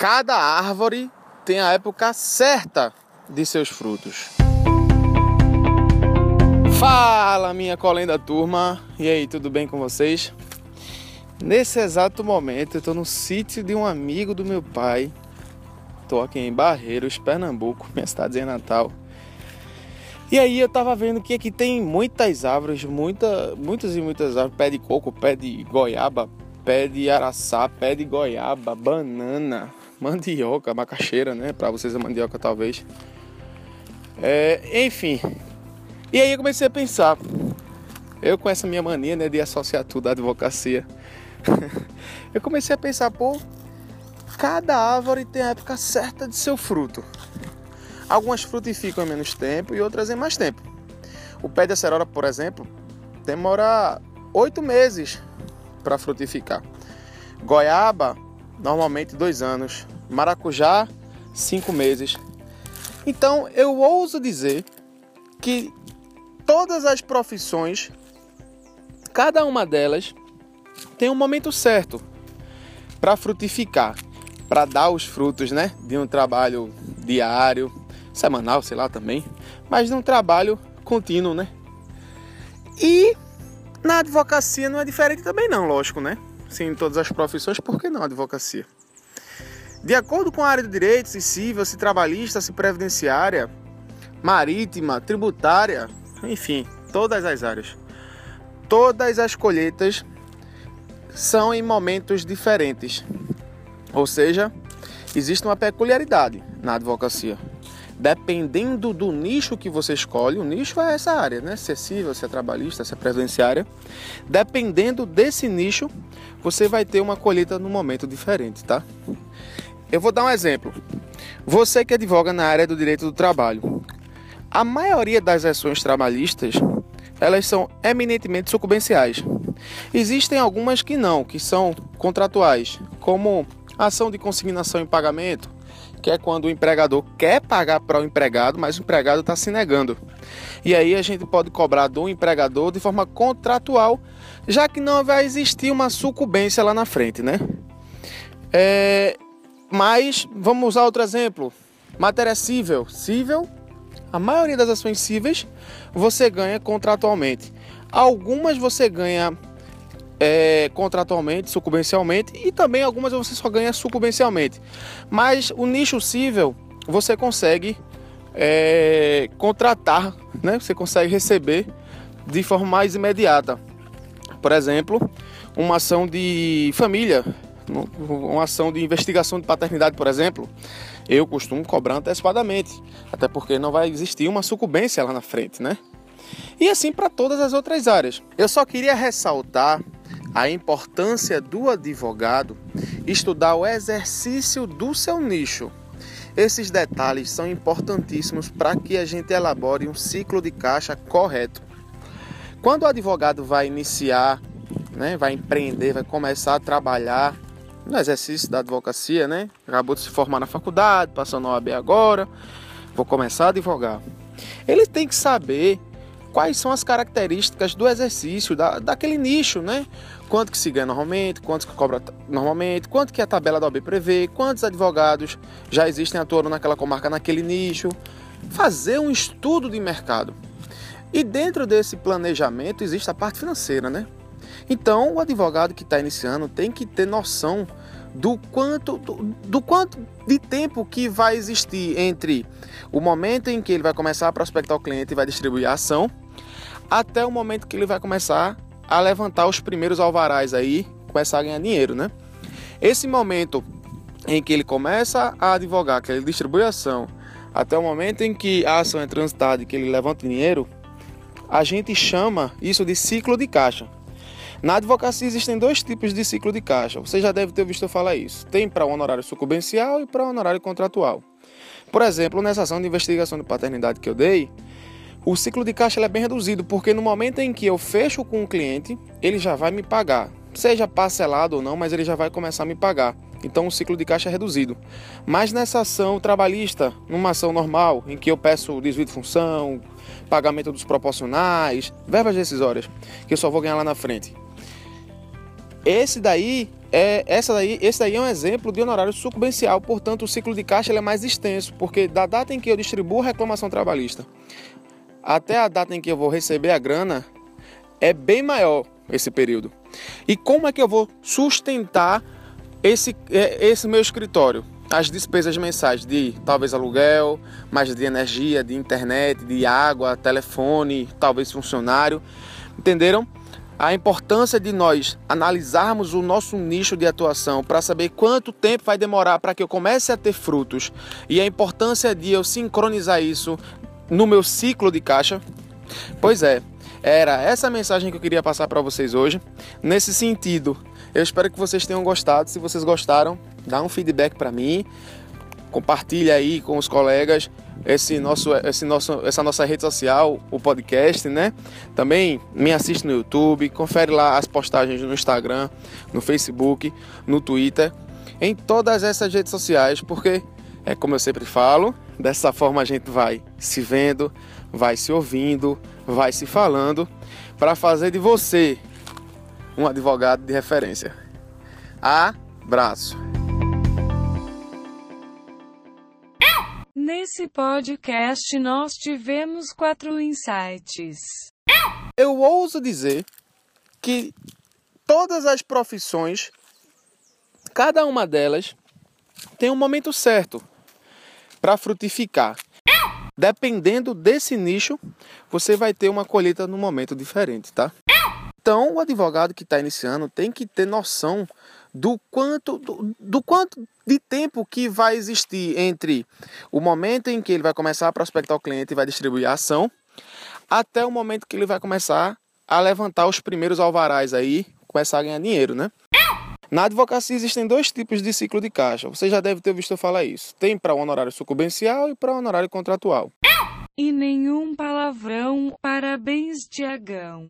cada árvore tem a época certa de seus frutos. Fala, minha colenda turma! E aí, tudo bem com vocês? Nesse exato momento, eu estou no sítio de um amigo do meu pai. Estou aqui em Barreiros, Pernambuco, minha cidadezinha natal. E aí eu tava vendo que aqui tem muitas árvores, muita, muitas e muitas árvores, pé de coco, pé de goiaba, pé de araçá, pé de goiaba, banana, mandioca, macaxeira, né? Para vocês a mandioca talvez. É, enfim, e aí eu comecei a pensar, eu com essa minha mania né, de associar tudo à advocacia, eu comecei a pensar, pô, cada árvore tem a época certa de seu fruto. Algumas frutificam em menos tempo e outras em mais tempo. O pé de acerola, por exemplo, demora oito meses para frutificar. Goiaba, normalmente dois anos. Maracujá, cinco meses. Então eu ouso dizer que todas as profissões, cada uma delas tem um momento certo para frutificar, para dar os frutos, né, de um trabalho diário, semanal, sei lá também, mas de um trabalho contínuo, né? E na advocacia não é diferente também não, lógico, né? Sim, em todas as profissões, por que não advocacia? De acordo com a área de direitos, se civil, se trabalhista, se previdenciária, marítima, tributária, enfim, todas as áreas. Todas as colheitas são em momentos diferentes. Ou seja, existe uma peculiaridade na advocacia. Dependendo do nicho que você escolhe, o nicho é essa área, né? Se é civil, se é trabalhista, se é previdenciária. Dependendo desse nicho, você vai ter uma colheita num momento diferente, tá? Eu vou dar um exemplo. Você que advoga na área do direito do trabalho, a maioria das ações trabalhistas, elas são eminentemente sucumbenciais. Existem algumas que não, que são contratuais, como ação de consignação em pagamento, que é quando o empregador quer pagar para o empregado, mas o empregado está se negando. E aí a gente pode cobrar do empregador de forma contratual, já que não vai existir uma sucumbência lá na frente, né? É... Mas vamos usar outro exemplo. Matéria cível. Cível a maioria das ações cíveis você ganha contratualmente. Algumas você ganha é, contratualmente, sucumbencialmente, e também algumas você só ganha sucumbencialmente. Mas o nicho cível você consegue é, contratar, né? você consegue receber de forma mais imediata. Por exemplo, uma ação de família, uma ação de investigação de paternidade, por exemplo, eu costumo cobrar antecipadamente, até porque não vai existir uma sucumbência lá na frente, né? E assim para todas as outras áreas. Eu só queria ressaltar a importância do advogado estudar o exercício do seu nicho. Esses detalhes são importantíssimos para que a gente elabore um ciclo de caixa correto. Quando o advogado vai iniciar, né, vai empreender, vai começar a trabalhar no exercício da advocacia, né? Acabou de se formar na faculdade, passando na OAB agora, vou começar a advogar. Ele tem que saber quais são as características do exercício, da, daquele nicho, né? Quanto que se ganha normalmente, quanto que cobra normalmente, quanto que a tabela da OAB prevê, quantos advogados já existem atuando naquela comarca, naquele nicho. Fazer um estudo de mercado. E dentro desse planejamento existe a parte financeira, né? Então, o advogado que está iniciando tem que ter noção do quanto, do, do, quanto de tempo que vai existir entre o momento em que ele vai começar a prospectar o cliente e vai distribuir a ação, até o momento que ele vai começar a levantar os primeiros alvarás aí, começar a ganhar dinheiro, né? Esse momento em que ele começa a advogar, que ele distribui a ação, até o momento em que a ação é transitada e que ele levanta dinheiro, a gente chama isso de ciclo de caixa. Na advocacia existem dois tipos de ciclo de caixa. Você já deve ter visto falar isso. Tem para o honorário sucumbencial e para o honorário contratual. Por exemplo, nessa ação de investigação de paternidade que eu dei, o ciclo de caixa é bem reduzido, porque no momento em que eu fecho com o cliente, ele já vai me pagar. Seja parcelado ou não, mas ele já vai começar a me pagar. Então o ciclo de caixa é reduzido. Mas nessa ação trabalhista, numa ação normal, em que eu peço desvio de função, pagamento dos proporcionais, verbas decisórias, que eu só vou ganhar lá na frente Esse daí é, essa daí, esse daí é um exemplo de honorário sucumbencial, portanto, o ciclo de caixa é mais extenso, porque da data em que eu distribuo a reclamação trabalhista até a data em que eu vou receber a grana, é bem maior esse período. E como é que eu vou sustentar esse, é, esse meu escritório? As despesas mensais de talvez aluguel, mais de energia, de internet, de água, telefone, talvez funcionário. Entenderam? A importância de nós analisarmos o nosso nicho de atuação para saber quanto tempo vai demorar para que eu comece a ter frutos e a importância de eu sincronizar isso no meu ciclo de caixa. Pois é, era essa mensagem que eu queria passar para vocês hoje. Nesse sentido, eu espero que vocês tenham gostado. Se vocês gostaram, dá um feedback para mim, compartilha aí com os colegas esse nosso, esse nosso, essa nossa rede social, o podcast, né? Também me assiste no YouTube, confere lá as postagens no Instagram, no Facebook, no Twitter, em todas essas redes sociais, porque é como eu sempre falo, dessa forma a gente vai se vendo, vai se ouvindo, vai se falando, para fazer de você um advogado de referência. Abraço! Nesse podcast nós tivemos quatro insights. Eu ouso dizer que todas as profissões, cada uma delas, tem um momento certo para frutificar. Dependendo desse nicho, você vai ter uma colheita num momento diferente, tá? Então, o advogado que está iniciando tem que ter noção do quanto, do, do, quanto de tempo que vai existir entre o momento em que ele vai começar a prospectar o cliente e vai distribuir a ação, até o momento que ele vai começar a levantar os primeiros alvarás aí, começar a ganhar dinheiro, né? Na advocacia existem dois tipos de ciclo de caixa. Você já deve ter visto eu falar isso. Tem para o honorário sucumbencial e para o honorário contratual. E nenhum palavrão. Parabéns, Tiagão.